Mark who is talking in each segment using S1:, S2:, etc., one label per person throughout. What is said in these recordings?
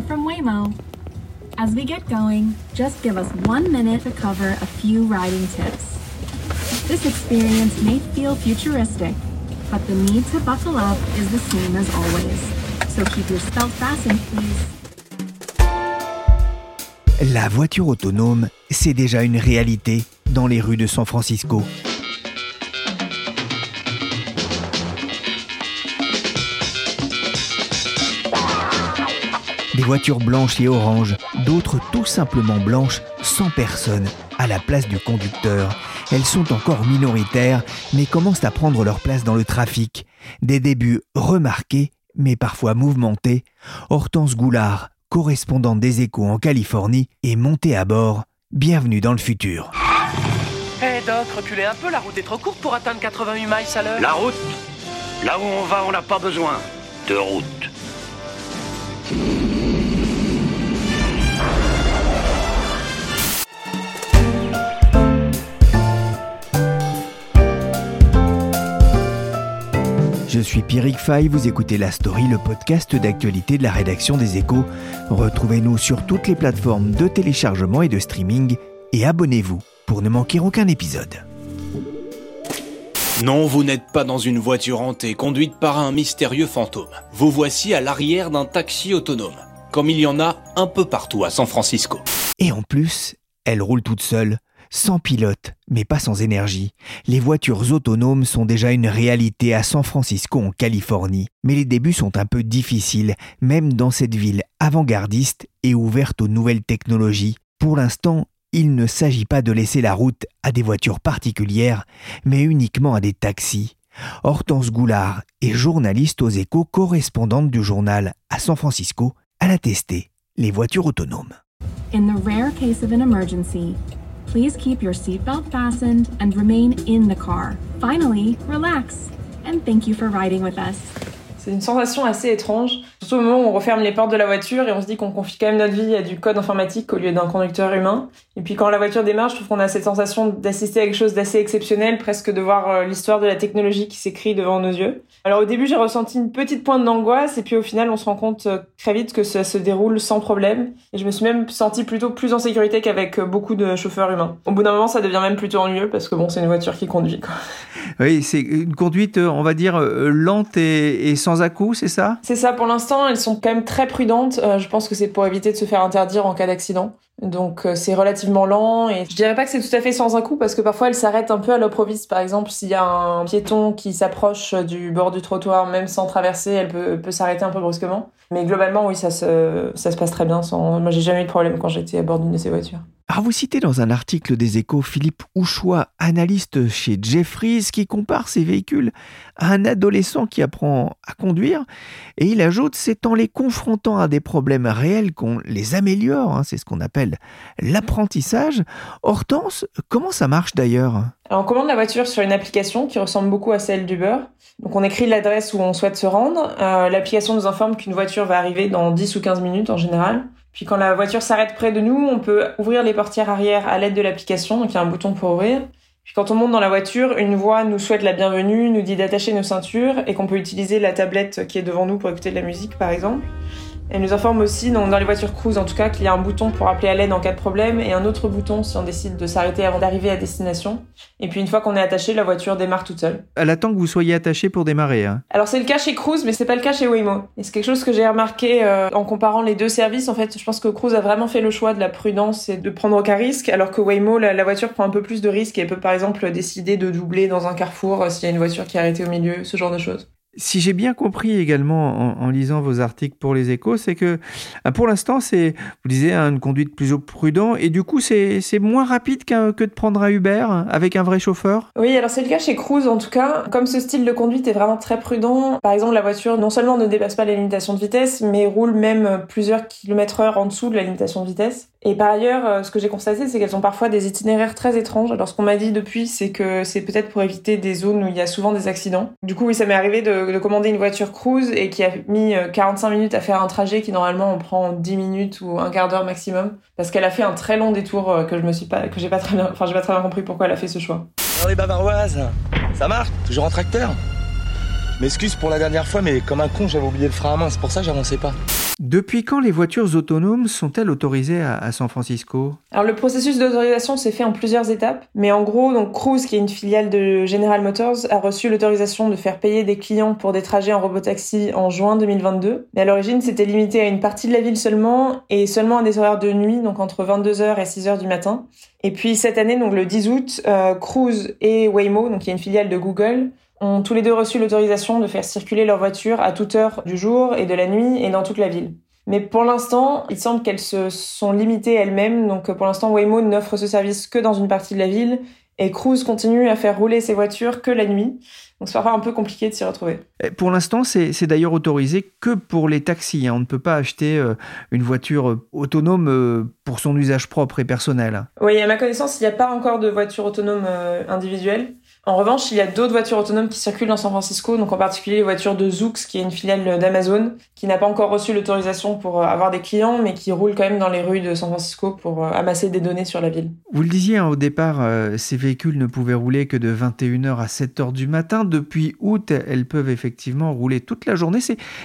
S1: From Waymo. As we get going, just give us one minute to cover a few riding tips. This experience may feel futuristic, but the need to buckle up is the same as always. So keep your belt fastened, please.
S2: La voiture autonome, c'est déjà une réalité dans les rues de San Francisco. Des voitures blanches et oranges, d'autres tout simplement blanches, sans personne, à la place du conducteur. Elles sont encore minoritaires, mais commencent à prendre leur place dans le trafic. Des débuts remarqués, mais parfois mouvementés. Hortense Goulard, correspondante des échos en Californie, est montée à bord. Bienvenue dans le futur.
S3: Hé Doc, reculez un peu, la route est trop courte pour atteindre 88 miles à l'heure.
S4: La route? Là où on va, on n'a pas besoin de route.
S2: Je suis Pierrick Fay, vous écoutez La Story, le podcast d'actualité de la rédaction des échos. Retrouvez-nous sur toutes les plateformes de téléchargement et de streaming et abonnez-vous pour ne manquer aucun épisode.
S5: Non, vous n'êtes pas dans une voiture hantée conduite par un mystérieux fantôme. Vous voici à l'arrière d'un taxi autonome, comme il y en a un peu partout à San Francisco.
S2: Et en plus, elle roule toute seule, sans pilote, mais pas sans énergie. Les voitures autonomes sont déjà une réalité à San Francisco en Californie, mais les débuts sont un peu difficiles, même dans cette ville avant-gardiste et ouverte aux nouvelles technologies. Pour l'instant, il ne s'agit pas de laisser la route à des voitures particulières, mais uniquement à des taxis. Hortense Goulard est journaliste aux échos, correspondante du journal à San Francisco. Elle a testé les voitures autonomes.
S1: Please keep your seatbelt fastened and remain in the car. Finally, relax. And thank you for riding with us.
S6: C'est une sensation assez étrange, surtout au moment où on referme les portes de la voiture et on se dit qu'on confie quand même notre vie à du code informatique au lieu d'un conducteur humain. Et puis quand la voiture démarre, je trouve qu'on a cette sensation d'assister à quelque chose d'assez exceptionnel, presque de voir euh, l'histoire de la technologie qui s'écrit devant nos yeux. Alors au début, j'ai ressenti une petite pointe d'angoisse et puis au final, on se rend compte euh, très vite que ça se déroule sans problème. Et je me suis même sentie plutôt plus en sécurité qu'avec euh, beaucoup de chauffeurs humains. Au bout d'un moment, ça devient même plutôt ennuyeux parce que bon, c'est une voiture qui conduit. Quoi.
S7: Oui, c'est une conduite, on va dire, lente et, et sans à-coups, c'est ça?
S6: C'est ça, pour l'instant, elles sont quand même très prudentes. Euh, je pense que c'est pour éviter de se faire interdire en cas d'accident. Donc euh, c'est relativement lent et je dirais pas que c'est tout à fait sans un coup parce que parfois elles s'arrêtent un peu à l'improviste. Par exemple, s'il y a un piéton qui s'approche du bord du trottoir, même sans traverser, elle peut, peut s'arrêter un peu brusquement. Mais globalement, oui, ça se, ça se passe très bien. Sans... Moi, j'ai jamais eu de problème quand j'étais à bord d'une de ces voitures.
S2: Alors vous citez dans un article des échos Philippe Houchois, analyste chez Jeffries, qui compare ces véhicules à un adolescent qui apprend à conduire, et il ajoute c'est en les confrontant à des problèmes réels qu'on les améliore, hein, c'est ce qu'on appelle l'apprentissage. Hortense, comment ça marche d'ailleurs?
S6: On commande la voiture sur une application qui ressemble beaucoup à celle d'Uber. Donc on écrit l'adresse où on souhaite se rendre, euh, l'application nous informe qu'une voiture va arriver dans 10 ou 15 minutes en général. Puis quand la voiture s'arrête près de nous, on peut ouvrir les portières arrière à l'aide de l'application, donc il y a un bouton pour ouvrir. Puis quand on monte dans la voiture, une voix nous souhaite la bienvenue, nous dit d'attacher nos ceintures et qu'on peut utiliser la tablette qui est devant nous pour écouter de la musique par exemple. Elle nous informe aussi, dans, dans les voitures cruise en tout cas, qu'il y a un bouton pour appeler à l'aide en cas de problème et un autre bouton si on décide de s'arrêter avant d'arriver à destination. Et puis une fois qu'on est attaché, la voiture démarre toute seule.
S7: Elle attend que vous soyez attaché pour démarrer. Hein.
S6: Alors c'est le cas chez Cruise, mais c'est pas le cas chez Waymo. Et c'est quelque chose que j'ai remarqué euh, en comparant les deux services. En fait, je pense que Cruise a vraiment fait le choix de la prudence et de prendre aucun risque, alors que Waymo, la, la voiture prend un peu plus de risques et peut par exemple décider de doubler dans un carrefour euh, s'il y a une voiture qui est arrêtée au milieu, ce genre de choses.
S7: Si j'ai bien compris également en, lisant vos articles pour les échos, c'est que ah, pour l'instant, c'est, vous disiez, une conduite plus prudente et du coup, c'est, moins rapide que de prendre un Uber avec un vrai chauffeur?
S6: Oui, alors c'est le cas chez Cruise en tout cas. Comme ce style de conduite est vraiment très prudent, par exemple, la voiture non seulement ne dépasse pas les limitations de vitesse, mais roule même plusieurs kilomètres heure en dessous de la limitation de vitesse. Et par ailleurs, euh, ce que j'ai constaté, c'est qu'elles ont parfois des itinéraires très étranges. Alors ce qu'on m'a dit depuis, c'est que c'est peut-être pour éviter des zones où il y a souvent des accidents. Du coup, oui, ça m'est arrivé de, commander une voiture cruise et qui a mis 45 euh, minutes à faire un trajet qui normalement on prend 10 minutes ou un quart d'heure maximum, parce qu'elle a fait un très long détour euh, que je me suis pas, que j'ai pas très bien, enfin j'ai pas très bien compris pourquoi elle a fait ce choix.
S8: Alors les bavaroises, ça marche. Toujours en tracteur M'excuse pour la dernière fois, mais comme un con, j'avais oublié le frein à main, c'est pour ça que j'avançais pas.
S7: Depuis quand les voitures autonomes sont-elles autorisées à, San Francisco?
S6: Alors le processus d'autorisation s'est fait en plusieurs étapes, mais en gros, donc Cruise, qui est une filiale de General Motors, a reçu l'autorisation de faire payer des clients pour des trajets en robotaxi en juin 2022. Mais à l'origine, c'était limité à une partie de la ville seulement et seulement à des horaires de nuit, donc entre 22h et 6h du matin. Et puis cette année, donc le 10 août, euh, Cruise et Waymo, donc qui est une filiale de Google, ont tous les deux reçu l'autorisation de faire circuler leur voiture à toute heure du jour et de la nuit et dans toute la ville. Mais pour l'instant, il semble qu'elles se sont limitées elles-mêmes. Donc pour l'instant, Waymo n'offre ce service que dans une partie de la ville et Cruise continue à faire rouler ses voitures que la nuit. Donc c'est parfois un peu compliqué de s'y retrouver.
S7: Pour l'instant, c'est d'ailleurs autorisé que pour les taxis. Hein. On ne peut pas acheter euh, une voiture euh, autonome euh, pour son usage propre et personnel.
S6: Oui, à ma connaissance, il n'y a pas encore de voiture autonome individuelle. En revanche, il y a d'autres voitures autonomes qui circulent dans San Francisco, donc en particulier les voitures de Zoox, qui est une filiale d'Amazon, qui n'a pas encore reçu l'autorisation pour euh, avoir des clients, mais qui roule quand même dans les rues de San Francisco pour euh, amasser des données sur la ville.
S7: Vous le disiez hein, au départ, euh, ces véhicules ne pouvaient rouler que de 21h à 7h du matin. Depuis août, elles peuvent effectivement rouler toute la journée.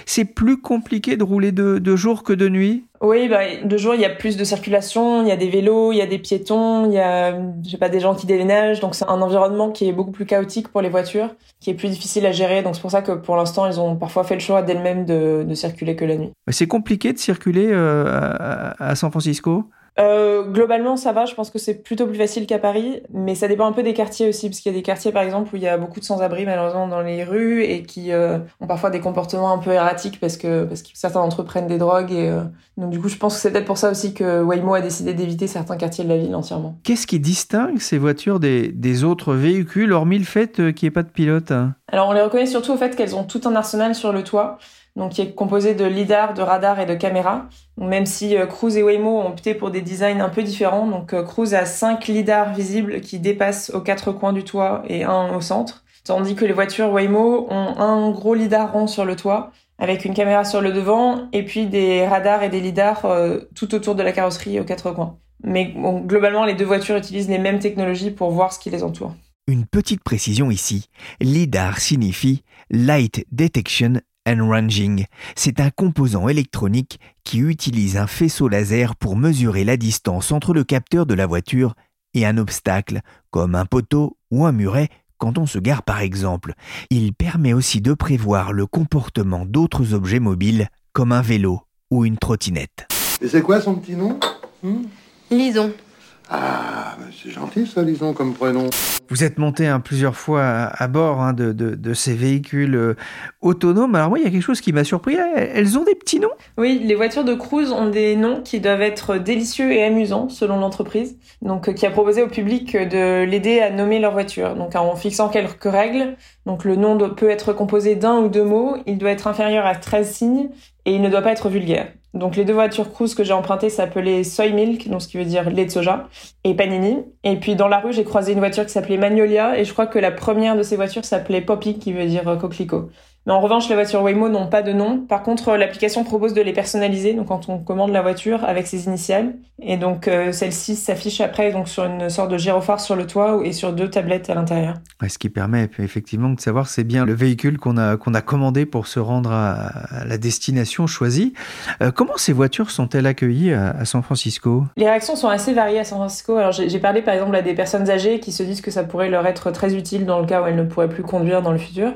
S7: C'est plus compliqué de rouler de, de jour que de nuit?
S6: Oui, bah, de jour, il y a plus de circulation, il y a des vélos, il y a des piétons, il y a, je pas, des gens qui déménagent. Donc, c'est un environnement qui est beaucoup plus chaotique pour les voitures, qui est plus difficile à gérer. Donc, c'est pour ça que pour l'instant, ils ont parfois fait le choix d'elles-mêmes de, de circuler que la nuit.
S7: C'est compliqué de circuler euh, à San Francisco?
S6: Euh, globalement, ça va. Je pense que c'est plutôt plus facile qu'à Paris, mais ça dépend un peu des quartiers aussi, parce qu'il y a des quartiers, par exemple, où il y a beaucoup de sans-abri malheureusement dans les rues et qui euh, ont parfois des comportements un peu erratiques parce que parce que certains d'entre eux prennent des drogues et euh, donc du coup, je pense que c'est peut-être pour ça aussi que Waymo a décidé d'éviter certains quartiers de la ville entièrement.
S7: Qu'est-ce qui distingue ces voitures des, des autres véhicules, hormis le fait qu'il n'y ait pas de pilote?
S6: Alors, on les reconnaît surtout au fait qu'elles ont tout un arsenal sur le toit qui est composé de lidar, de radar et de caméras. même si euh, Cruise et Waymo ont opté pour des designs un peu différents, donc euh, Cruise a cinq lidars visibles qui dépassent aux quatre coins du toit et un au centre, tandis que les voitures Waymo ont un gros lidar rond sur le toit avec une caméra sur le devant et puis des radars et des lidars euh, tout autour de la carrosserie aux quatre coins. Mais globalement, les deux voitures utilisent les mêmes technologies pour voir ce qui les entoure.
S2: Une petite précision ici. LIDAR signifie Light Detection ranging, c'est un composant électronique qui utilise un faisceau laser pour mesurer la distance entre le capteur de la voiture et un obstacle, comme un poteau ou un muret quand on se gare par exemple. Il permet aussi de prévoir le comportement d'autres objets mobiles, comme un vélo ou une trottinette.
S9: Et c'est quoi son petit nom?
S10: Hmm? Lison.
S9: Ah, c'est gentil ça, Lison, comme prénom.
S7: Vous êtes monté hein, plusieurs fois à, bord hein, de, ces véhicules euh, autonomes. Alors moi, il y a quelque chose qui m'a surpris. Elles ont des petits noms?
S6: Oui, les voitures de cruise ont des noms qui doivent être délicieux et amusants selon l'entreprise. Donc, euh, qui a proposé au public de l'aider à nommer leur voiture. Donc, en fixant quelques règles. Donc, le nom peut être composé d'un ou deux mots. Il doit être inférieur à 13 signes et il ne doit pas être vulgaire. Donc les deux voitures cruise que j'ai empruntées s'appelaient Soy Milk, donc ce qui veut dire lait de soja, et Panini. Et puis dans la rue, j'ai croisé une voiture qui s'appelait Magnolia, et je crois que la première de ces voitures s'appelait Poppy, qui veut dire euh, coquelicot. Mais en revanche, les voitures Waymo n'ont pas de nom. Par contre, l'application propose de les personnaliser. Donc, quand on commande la voiture avec ses initiales, et donc euh, celle-ci s'affiche après donc sur une sorte de gyrophare sur le toit et sur deux tablettes à l'intérieur.
S7: ce qui permet effectivement de savoir c'est bien le véhicule qu'on a qu'on a commandé pour se rendre à, la destination choisie. Euh, comment ces voitures sont-elles accueillies à, San Francisco?
S6: Les réactions sont assez variées à San Francisco. Alors, j'ai parlé par exemple à des personnes âgées qui se disent que ça pourrait leur être très utile dans le cas où elles ne pourraient plus conduire dans le futur.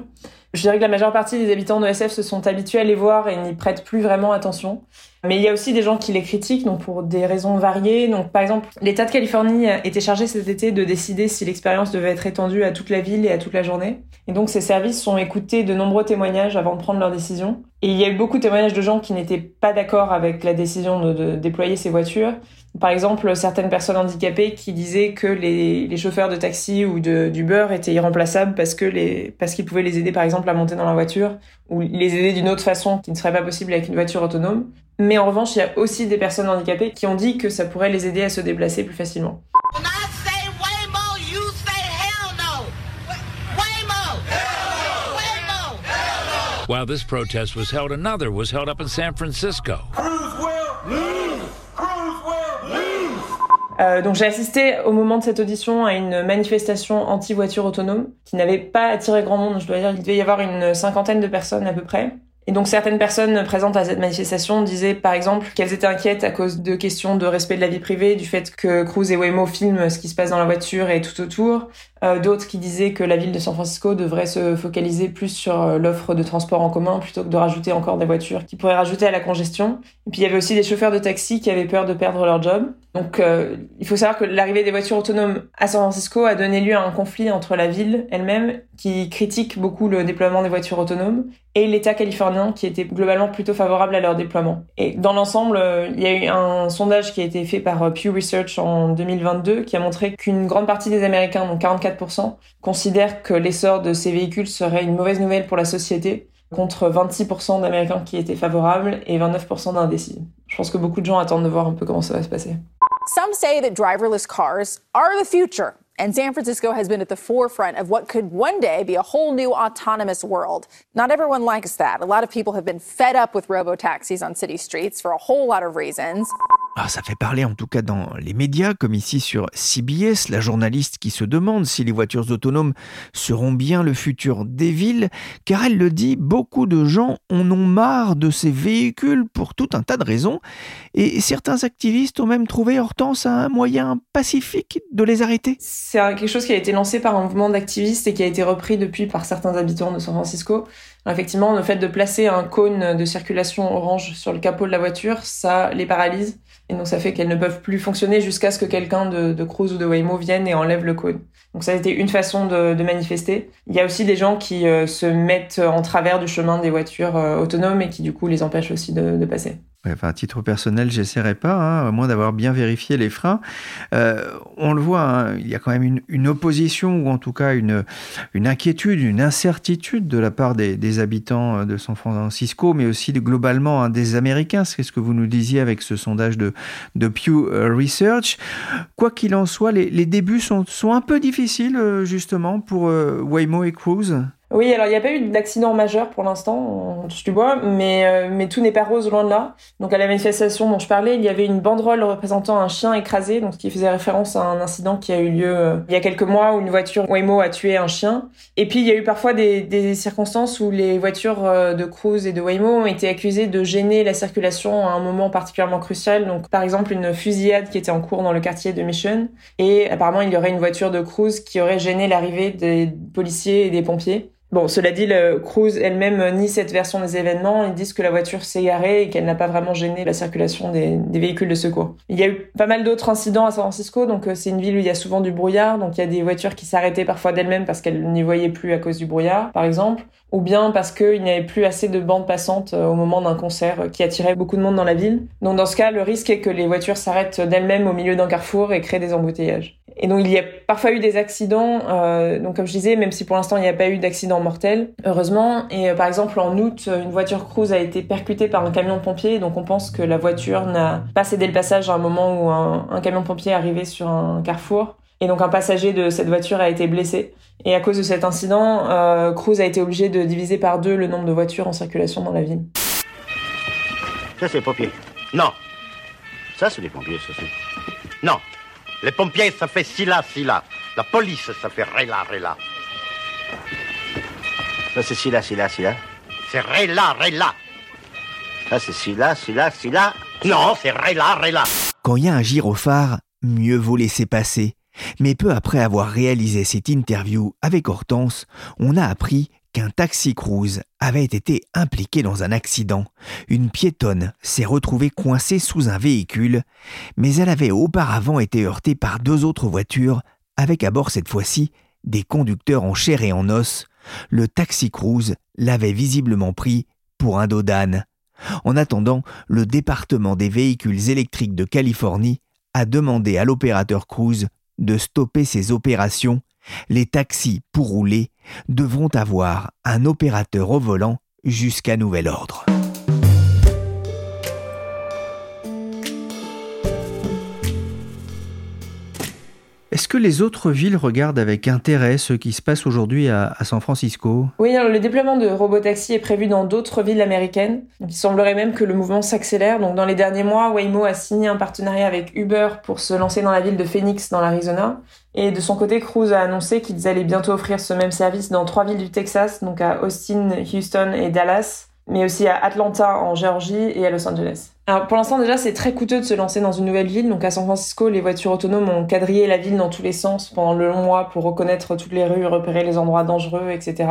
S6: Je dirais que la majeure partie des habitants de SF se sont habitués à les voir et n'y prêtent plus vraiment attention. Mais il y a aussi des gens qui les critiquent, donc pour des raisons variées. Donc, par exemple, l'État de Californie était chargé cet été de décider si l'expérience devait être étendue à toute la ville et à toute la journée. Et donc, ces services ont écouté de nombreux témoignages avant de prendre leur décision. Et il y a eu beaucoup de témoignages de gens qui n'étaient pas d'accord avec la décision de, de, déployer ces voitures. Par exemple, certaines personnes handicapées qui disaient que les, les chauffeurs de taxi ou d'Uber étaient irremplaçables parce que les, parce qu'ils pouvaient les aider, par exemple, à monter dans la voiture ou les aider d'une autre façon qui ne serait pas possible avec une voiture autonome. Mais en revanche, il y a aussi des personnes handicapées qui ont dit que ça pourrait les aider à se déplacer plus facilement.
S11: While this protest was held, another was held up in San Francisco.
S6: Euh, donc j'ai assisté au moment de cette audition à une manifestation anti-voiture autonome qui n'avait pas attiré grand monde. Je dois dire qu'il devait y avoir une cinquantaine de personnes à peu près. Et donc certaines personnes présentes à cette manifestation disaient par exemple qu'elles étaient inquiètes à cause de questions de respect de la vie privée, du fait que Cruz et Waymo filment ce qui se passe dans la voiture et tout autour. Euh, D'autres qui disaient que la ville de San Francisco devrait se focaliser plus sur euh, l'offre de transport en commun plutôt que de rajouter encore des voitures qui pourraient rajouter à la congestion. Et puis il y avait aussi des chauffeurs de taxi qui avaient peur de perdre leur job. Donc euh, il faut savoir que l'arrivée des voitures autonomes à San Francisco a donné lieu à un conflit entre la ville elle-même qui critique beaucoup le déploiement des voitures autonomes et l'État californien qui était globalement plutôt favorable à leur déploiement. Et dans l'ensemble, euh, il y a eu un sondage qui a été fait par euh, Pew Research en 2022 qui a montré qu'une grande partie des Américains, donc 44%, considèrent que l'essor de ces véhicules serait une mauvaise nouvelle pour la société contre 26% d'Américains qui étaient favorables et 29% d'indécis. Je pense que beaucoup de gens attendent de voir un peu comment ça va se passer.
S12: Some say that driverless cars are the future. And San Francisco has been at the forefront of what could one day be a whole new autonomous world. Not everyone likes that. A lot of people have been fed up with robo taxis on city streets for a whole lot of reasons.
S2: Ah, ça fait parler en tout cas dans les médias, comme ici sur CBS, la journaliste qui se demande si les voitures autonomes seront bien le futur des villes, car elle le dit, beaucoup de gens en ont marre de ces véhicules pour tout un tas de raisons, et certains activistes ont même trouvé Hortense un moyen pacifique de les arrêter.
S6: C'est quelque chose qui a été lancé par un mouvement d'activistes et qui a été repris depuis par certains habitants de San Francisco. Effectivement, le fait de placer un cône de circulation orange sur le capot de la voiture, ça les paralyse. Et donc ça fait qu'elles ne peuvent plus fonctionner jusqu'à ce que quelqu'un de, de Cruise ou de Waymo vienne et enlève le cône. Donc ça a été une façon de, de manifester. Il y a aussi des gens qui euh, se mettent en travers du chemin des voitures euh, autonomes et qui du coup les empêchent aussi de, de passer
S7: enfin, à titre personnel, j'essaierai pas, hein, à moins d'avoir bien vérifié les freins. Euh, on le voit, hein, il y a quand même une, une, opposition, ou en tout cas une, une inquiétude, une incertitude de la part des, des habitants de San Francisco, mais aussi de, globalement hein, des Américains. C'est ce que vous nous disiez avec ce sondage de, de Pew Research. Quoi qu'il en soit, les, les, débuts sont, sont un peu difficiles, euh, justement, pour euh, Waymo et Cruise.
S6: Oui, alors il n'y a pas eu d'accident majeur pour l'instant, tu vois, mais, euh, mais tout n'est pas rose loin de là. Donc à la manifestation dont je parlais, il y avait une banderole représentant un chien écrasé, donc ce qui faisait référence à un incident qui a eu lieu euh, il y a quelques mois où une voiture Waymo a tué un chien. Et puis il y a eu parfois des, des circonstances où les voitures euh, de Cruise et de Waymo ont été accusées de gêner la circulation à un moment particulièrement crucial. Donc par exemple une fusillade qui était en cours dans le quartier de Mission. Et apparemment il y aurait une voiture de Cruise qui aurait gêné l'arrivée des policiers et des pompiers. Bon, cela dit, le Cruise elle-même nie cette version des événements. Ils disent que la voiture s'est garée et qu'elle n'a pas vraiment gêné la circulation des, des, véhicules de secours. Il y a eu pas mal d'autres incidents à San Francisco, donc euh, c'est une ville où il y a souvent du brouillard, donc il y a des voitures qui s'arrêtaient parfois d'elles-mêmes parce qu'elles n'y voyaient plus à cause du brouillard, par exemple, ou bien parce qu'il n'y avait plus assez de bandes passantes euh, au moment d'un concert qui attirait beaucoup de monde dans la ville. Donc dans ce cas, le risque est que les voitures s'arrêtent d'elles-mêmes au milieu d'un carrefour et créent des embouteillages. Et donc il y a parfois eu des accidents, euh, donc comme je disais, même si pour l'instant il n'y a pas eu d'accident mortel, heureusement. Et euh, par exemple en août, une voiture cruise a été percutée par un camion de pompiers, donc on pense que la voiture n'a pas cédé le passage à un moment où un, camion de pompiers est arrivé sur un carrefour. Et donc un passager de cette voiture a été blessé. Et à cause de cet incident, euh, Cruise a été obligé de diviser par deux le nombre de voitures en circulation dans la ville.
S4: Ça c'est les pompiers. Non. Ça c'est les pompiers, ça c'est. Non. Les pompiers, ça fait ci là, ci là. La police, ça fait ré là, ré là. Ça c'est ci là, ci là, ci là. C'est ré là, ré là. Ça c'est ci là, ci là, ci là. Non, c'est ré là, ré là.
S2: Quand il y a un gyrophare, mieux vaut laisser passer. Mais peu après avoir réalisé cette interview avec Hortense, on a appris qu'un taxi cruise avait été impliqué dans un accident. Une piétonne s'est retrouvée coincée sous un véhicule, mais elle avait auparavant été heurtée par deux autres voitures, avec à bord cette fois-ci des conducteurs en chair et en os. Le taxi cruise l'avait visiblement pris pour un dos d'âne. En attendant, le département des véhicules électriques de Californie a demandé à l'opérateur Cruise de stopper ses opérations. Les taxis pour rouler devront avoir un opérateur au volant jusqu'à nouvel ordre.
S7: Est-ce que les autres villes regardent avec intérêt ce qui se passe aujourd'hui à, San Francisco?
S6: Oui, le déploiement de robotaxi est prévu dans d'autres villes américaines. il semblerait même que le mouvement s'accélère. Donc, dans les derniers mois, Waymo a signé un partenariat avec Uber pour se lancer dans la ville de Phoenix, dans l'Arizona. Et de son côté, Cruise a annoncé qu'ils allaient bientôt offrir ce même service dans trois villes du Texas, donc à Austin, Houston et Dallas, mais aussi à Atlanta en Géorgie et à Los Angeles. Alors pour l'instant déjà c'est très coûteux de se lancer dans une nouvelle ville. Donc à San Francisco les voitures autonomes ont quadrillé la ville dans tous les sens pendant le long mois pour reconnaître toutes les rues, repérer les endroits dangereux, etc.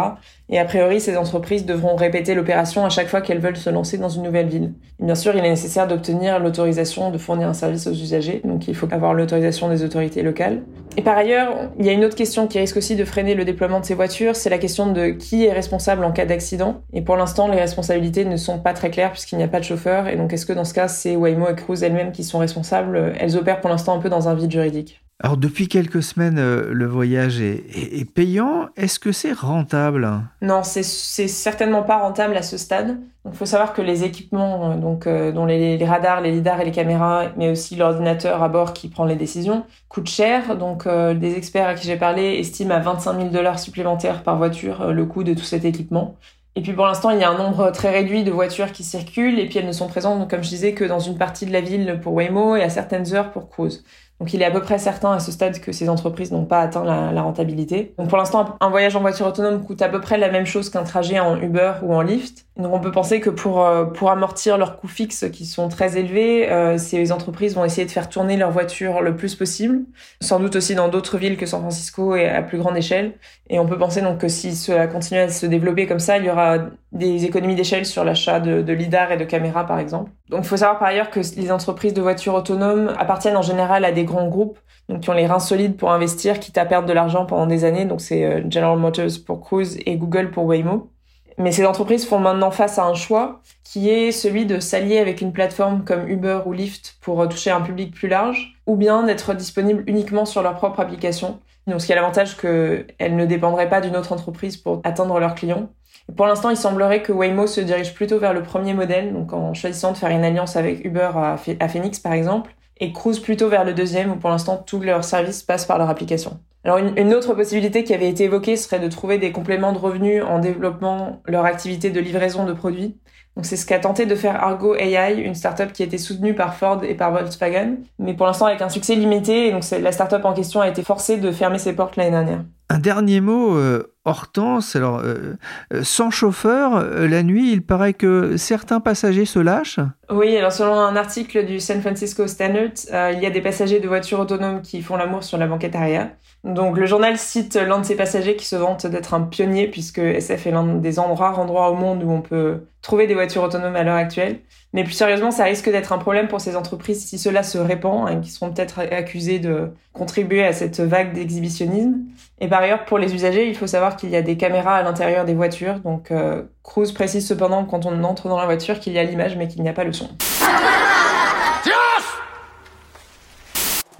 S6: Et a priori ces entreprises devront répéter l'opération à chaque fois qu'elles veulent se lancer dans une nouvelle ville. bien sûr il est nécessaire d'obtenir l'autorisation de fournir un service aux usagers. Donc il faut avoir l'autorisation des autorités locales. Et par ailleurs il y a une autre question qui risque aussi de freiner le déploiement de ces voitures, c'est la question de qui est responsable en cas d'accident. Et pour l'instant les responsabilités ne sont pas très claires puisqu'il n'y a pas de chauffeur. Et donc est-ce que dans ce cas, c'est Waymo et Cruise elles-mêmes qui sont responsables. Elles opèrent pour l'instant un peu dans un vide juridique.
S7: Alors depuis quelques semaines, euh, le voyage est, payant. Est-ce que c'est rentable?
S6: Non, c'est certainement pas rentable à ce stade. Il faut savoir que les équipements, euh, donc, euh, dont les, radars, les lidars et les caméras, mais aussi l'ordinateur à bord qui prend les décisions, coûtent cher. Donc des experts à qui j'ai parlé estiment à 25 000 dollars supplémentaires par voiture le coût de tout cet équipement. Et puis pour l'instant, il y a un nombre très réduit de voitures qui circulent et puis elles ne sont présentes, comme je disais, que dans une partie de la ville pour Waymo et à certaines heures pour Cruise. Donc il est à peu près certain à ce stade que ces entreprises n'ont pas atteint la, rentabilité. Donc pour l'instant, un voyage en voiture autonome coûte à peu près la même chose qu'un trajet en Uber ou en Lyft. Donc on peut penser que pour, euh, pour amortir leurs coûts fixes qui sont très élevés, euh, ces entreprises vont essayer de faire tourner leur voiture le plus possible, sans doute aussi dans d'autres villes que San Francisco et à plus grande échelle. Et on peut penser donc que si cela continue à se développer comme ça, il y aura des économies d'échelle sur l'achat de, de lidar et de caméras par exemple. Donc il faut savoir par ailleurs que les entreprises de voitures autonomes appartiennent en général à des grands groupes donc qui ont les reins solides pour investir, quitte à perdre de l'argent pendant des années. Donc c'est euh, General Motors pour Cruise et Google pour Waymo. Mais ces entreprises font maintenant face à un choix qui est celui de s'allier avec une plateforme comme Uber ou Lyft pour toucher un public plus large, ou bien d'être disponibles uniquement sur leur propre application. Donc, ce qui a l'avantage qu'elles ne dépendraient pas d'une autre entreprise pour atteindre leurs clients. Pour l'instant, il semblerait que Waymo se dirige plutôt vers le premier modèle, donc en choisissant de faire une alliance avec Uber à Phoenix par exemple, et Cruise plutôt vers le deuxième où pour l'instant tous leurs services passent par leur application. Alors une, autre possibilité qui avait été évoquée serait de trouver des compléments de revenus en développant leur activité de livraison de produits. Donc c'est ce qu'a tenté de faire Argo AI, une startup qui a été soutenue par Ford et par Volkswagen, mais pour l'instant avec un succès limité. Et donc la startup en question a été forcée de fermer ses portes l'année dernière.
S7: Un dernier mot, euh, Hortense. Alors, euh, euh, sans chauffeur, la nuit, il paraît que certains passagers se lâchent.
S6: Oui, alors selon un article du San Francisco Standard, il y a des passagers de voitures autonomes qui font l'amour sur la banquette arrière. Donc le journal cite l'un de ses passagers qui se vante d'être un pionnier puisque SF est l'un des rares endroits au monde où on peut trouver des voitures autonomes à l'heure actuelle. Mais plus sérieusement, ça risque d'être un problème pour ces entreprises si cela se répand et hein, qui seront peut-être accusés de contribuer à cette vague d'exhibitionnisme. Et par ailleurs, pour les usagers, il faut savoir qu'il y a des caméras à l'intérieur des voitures. Donc euh, Cruise précise cependant quand on entre dans la voiture qu'il y a l'image mais qu'il n'y a pas le son.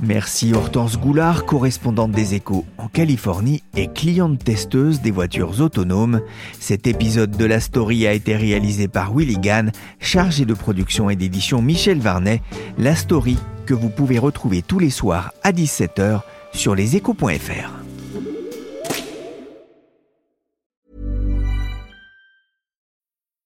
S2: Merci Hortense Goulard, correspondante des échos en Californie et cliente testeuse des voitures autonomes. Cet épisode de la story a été réalisé par Willy Gann, chargé de production et d'édition Michel Varnet. La story que vous pouvez retrouver tous les soirs à 17h sur leséchos.fr.